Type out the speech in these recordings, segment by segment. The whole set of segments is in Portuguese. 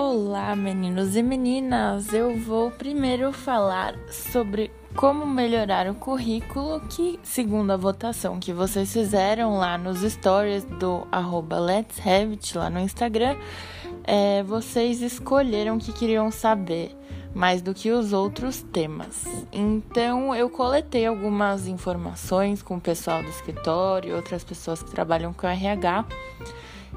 Olá, meninos e meninas! Eu vou primeiro falar sobre como melhorar o currículo que, segundo a votação que vocês fizeram lá nos stories do arroba Let's Have It, lá no Instagram, é, vocês escolheram que queriam saber mais do que os outros temas. Então, eu coletei algumas informações com o pessoal do escritório e outras pessoas que trabalham com RH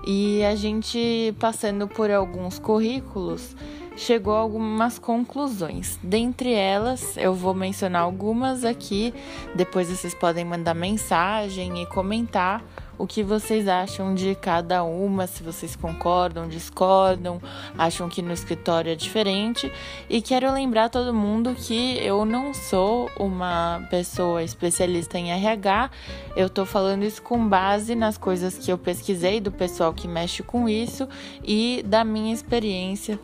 e a gente, passando por alguns currículos, chegou a algumas conclusões. Dentre elas, eu vou mencionar algumas aqui, depois vocês podem mandar mensagem e comentar o que vocês acham de cada uma, se vocês concordam, discordam, acham que no escritório é diferente. E quero lembrar todo mundo que eu não sou uma pessoa especialista em RH, eu tô falando isso com base nas coisas que eu pesquisei do pessoal que mexe com isso e da minha experiência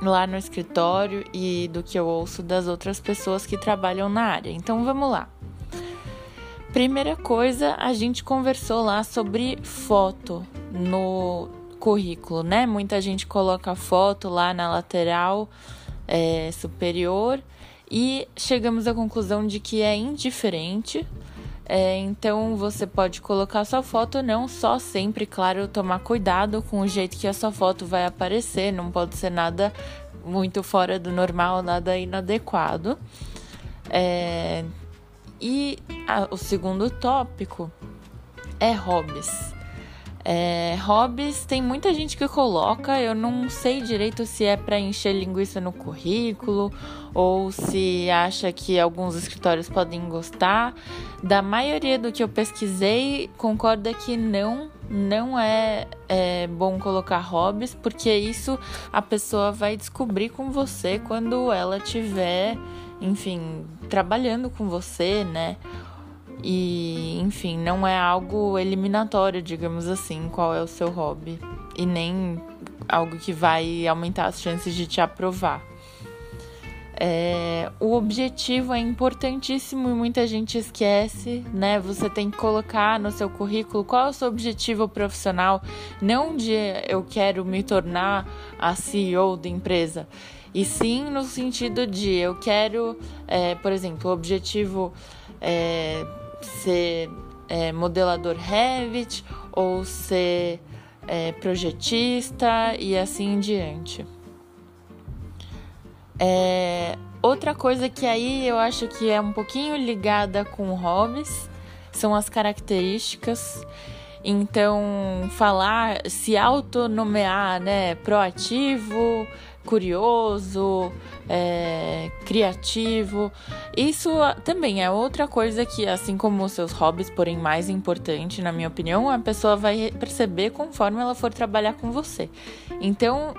lá no escritório e do que eu ouço das outras pessoas que trabalham na área. Então vamos lá. Primeira coisa, a gente conversou lá sobre foto no currículo, né? Muita gente coloca foto lá na lateral é, superior e chegamos à conclusão de que é indiferente. É, então você pode colocar sua foto, não só sempre, claro, tomar cuidado com o jeito que a sua foto vai aparecer, não pode ser nada muito fora do normal, nada inadequado. É, e a, o segundo tópico é hobbies. É, hobbies tem muita gente que coloca, eu não sei direito se é para encher linguiça no currículo ou se acha que alguns escritórios podem gostar. Da maioria do que eu pesquisei, concorda que não, não é, é bom colocar hobbies, porque isso a pessoa vai descobrir com você quando ela tiver enfim, trabalhando com você, né? E, enfim, não é algo eliminatório, digamos assim, qual é o seu hobby. E nem algo que vai aumentar as chances de te aprovar. É, o objetivo é importantíssimo e muita gente esquece, né? Você tem que colocar no seu currículo qual é o seu objetivo profissional, não de eu quero me tornar a CEO da empresa e sim no sentido de eu quero, é, por exemplo, o objetivo é ser é, modelador Revit ou ser é, projetista e assim em diante. É, outra coisa que aí eu acho que é um pouquinho ligada com hobbies são as características. Então, falar, se autonomear, né? Proativo, curioso, é, criativo. Isso também é outra coisa que, assim como os seus hobbies, porém mais importante, na minha opinião, a pessoa vai perceber conforme ela for trabalhar com você. Então,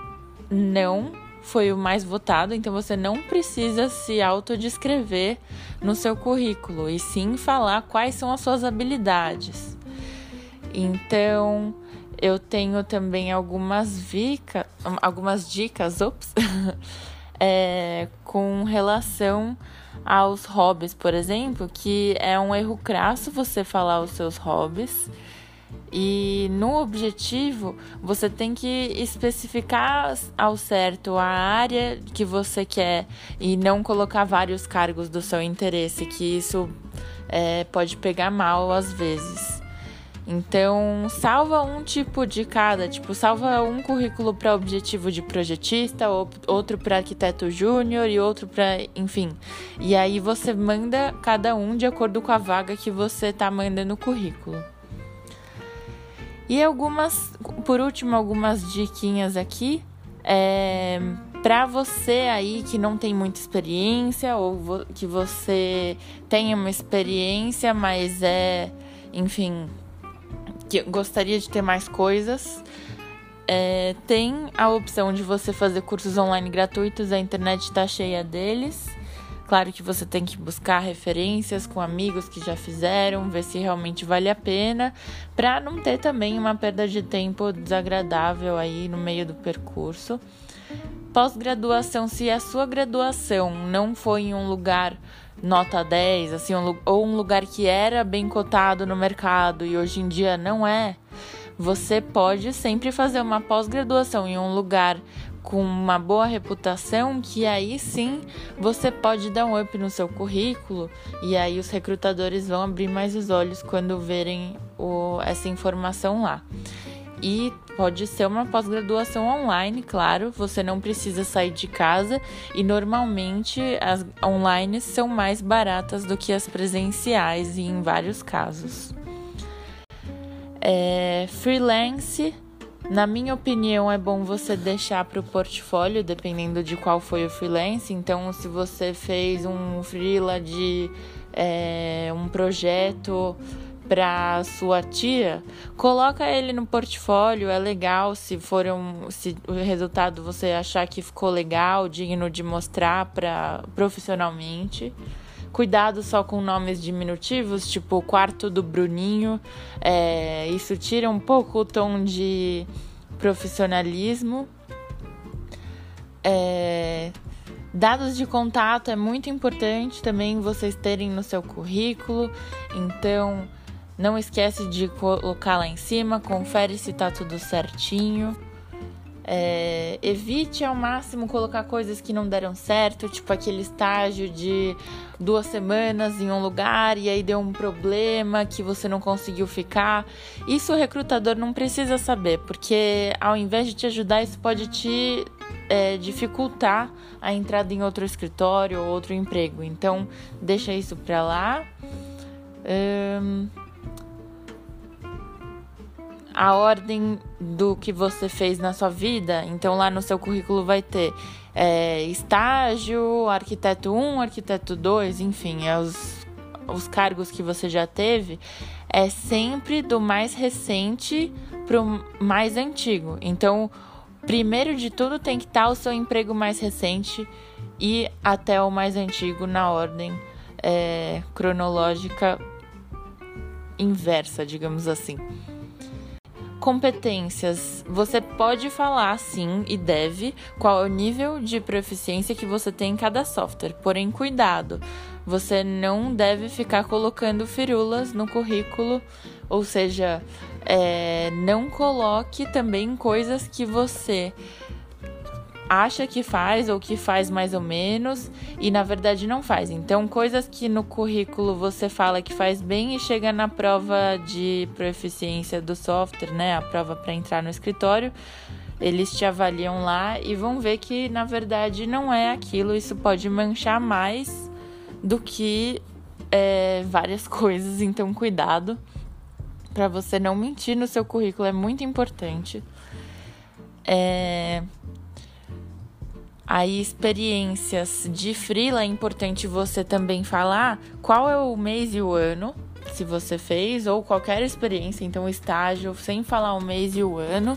não foi o mais votado, então você não precisa se autodescrever no seu currículo, e sim falar quais são as suas habilidades. Então, eu tenho também algumas, vica, algumas dicas ops, é, com relação aos hobbies, por exemplo, que é um erro crasso você falar os seus hobbies. E no objetivo, você tem que especificar ao certo a área que você quer e não colocar vários cargos do seu interesse, que isso é, pode pegar mal às vezes. Então, salva um tipo de cada, tipo, salva um currículo para objetivo de projetista, outro para arquiteto júnior e outro para, enfim. E aí você manda cada um de acordo com a vaga que você tá mandando o currículo. E algumas, por último, algumas diquinhas aqui. É, para você aí que não tem muita experiência ou vo que você tem uma experiência, mas é, enfim, que gostaria de ter mais coisas, é, tem a opção de você fazer cursos online gratuitos, a internet está cheia deles. Claro que você tem que buscar referências com amigos que já fizeram, ver se realmente vale a pena, para não ter também uma perda de tempo desagradável aí no meio do percurso. Pós-graduação, se a sua graduação não foi em um lugar nota 10, assim, ou um lugar que era bem cotado no mercado e hoje em dia não é, você pode sempre fazer uma pós-graduação em um lugar com uma boa reputação, que aí sim você pode dar um up no seu currículo e aí os recrutadores vão abrir mais os olhos quando verem o, essa informação lá. E pode ser uma pós-graduação online, claro, você não precisa sair de casa e normalmente as online são mais baratas do que as presenciais em vários casos. É, freelance na minha opinião, é bom você deixar para o portfólio, dependendo de qual foi o freelance. Então, se você fez um freela de é, um projeto para sua tia, coloca ele no portfólio, é legal se for um, se o resultado você achar que ficou legal, digno de mostrar para profissionalmente. Cuidado só com nomes diminutivos, tipo o quarto do Bruninho. É, isso tira um pouco o tom de profissionalismo. É, dados de contato é muito importante também vocês terem no seu currículo. Então, não esquece de colocar lá em cima, confere se tá tudo certinho. É, evite ao máximo colocar coisas que não deram certo, tipo aquele estágio de duas semanas em um lugar e aí deu um problema que você não conseguiu ficar. Isso o recrutador não precisa saber, porque ao invés de te ajudar, isso pode te é, dificultar a entrada em outro escritório ou outro emprego. Então, deixa isso pra lá. Hum, a ordem do que você fez na sua vida. Então, lá no seu currículo vai ter é, estágio, arquiteto 1, arquiteto 2, enfim, é os, os cargos que você já teve. É sempre do mais recente para o mais antigo. Então, primeiro de tudo, tem que estar o seu emprego mais recente e até o mais antigo na ordem é, cronológica inversa, digamos assim. Competências. Você pode falar sim e deve qual é o nível de proficiência que você tem em cada software. Porém, cuidado. Você não deve ficar colocando firulas no currículo, ou seja, é, não coloque também coisas que você acha que faz ou que faz mais ou menos e na verdade não faz. Então, coisas que no currículo você fala que faz bem e chega na prova de proficiência do software, né, a prova para entrar no escritório, eles te avaliam lá e vão ver que na verdade não é aquilo. Isso pode manchar mais do que é, várias coisas. Então, cuidado para você não mentir no seu currículo é muito importante. É, Aí, experiências de freela, é importante você também falar qual é o mês e o ano, se você fez, ou qualquer experiência, então estágio, sem falar o mês e o ano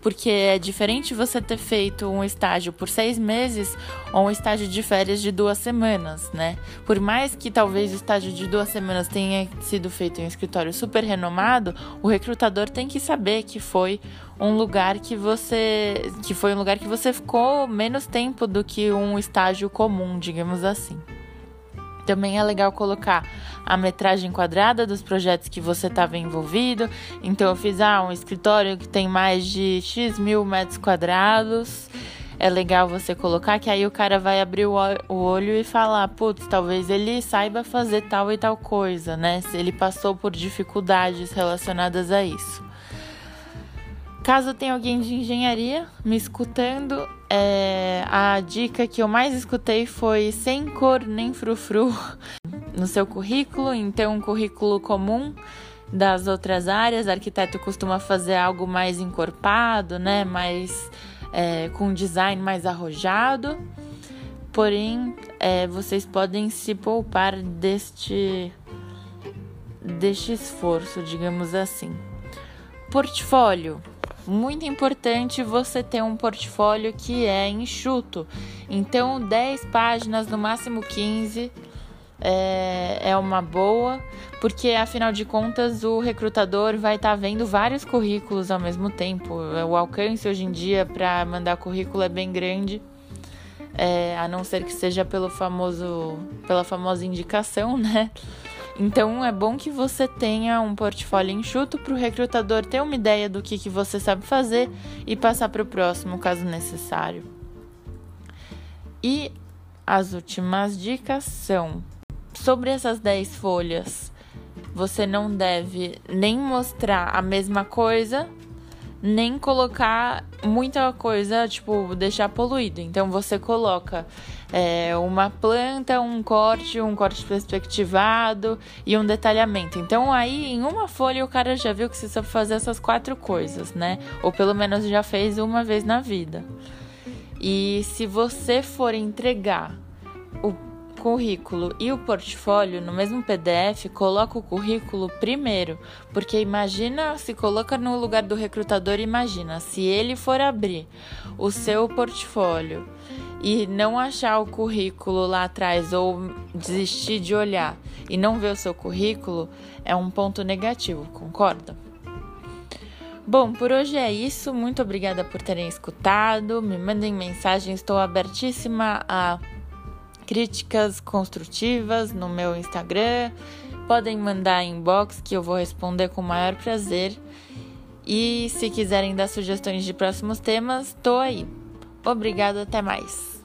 porque é diferente você ter feito um estágio por seis meses ou um estágio de férias de duas semanas, né? Por mais que talvez o estágio de duas semanas tenha sido feito em um escritório super renomado, o recrutador tem que saber que foi um lugar que você que foi um lugar que você ficou menos tempo do que um estágio comum, digamos assim. Também é legal colocar a metragem quadrada dos projetos que você estava envolvido. Então, eu fiz ah, um escritório que tem mais de X mil metros quadrados. É legal você colocar que aí o cara vai abrir o olho e falar: putz, talvez ele saiba fazer tal e tal coisa, né? Se ele passou por dificuldades relacionadas a isso. Caso tenha alguém de engenharia me escutando, é, a dica que eu mais escutei foi sem cor nem frufru no seu currículo, então um currículo comum das outras áreas. Arquiteto costuma fazer algo mais encorpado, né? Mais é, com design mais arrojado. Porém, é, vocês podem se poupar deste deste esforço, digamos assim. Portfólio muito importante você ter um portfólio que é enxuto. Então, 10 páginas, no máximo 15, é, é uma boa, porque afinal de contas o recrutador vai estar tá vendo vários currículos ao mesmo tempo. O alcance hoje em dia para mandar currículo é bem grande. É, a não ser que seja pelo famoso, pela famosa indicação, né? Então é bom que você tenha um portfólio enxuto para o recrutador ter uma ideia do que, que você sabe fazer e passar para o próximo caso necessário. E as últimas dicas são sobre essas 10 folhas. Você não deve nem mostrar a mesma coisa nem colocar muita coisa, tipo, deixar poluído. Então você coloca é, uma planta, um corte, um corte perspectivado e um detalhamento. Então aí em uma folha o cara já viu que você sabe fazer essas quatro coisas, né? Ou pelo menos já fez uma vez na vida. E se você for entregar o currículo e o portfólio no mesmo PDF, coloca o currículo primeiro, porque imagina, se coloca no lugar do recrutador, imagina, se ele for abrir o seu portfólio e não achar o currículo lá atrás ou desistir de olhar e não ver o seu currículo, é um ponto negativo, concorda? Bom, por hoje é isso. Muito obrigada por terem escutado. Me mandem mensagem, estou abertíssima a críticas construtivas no meu Instagram. Podem mandar inbox que eu vou responder com o maior prazer. E se quiserem dar sugestões de próximos temas, tô aí. Obrigada, até mais.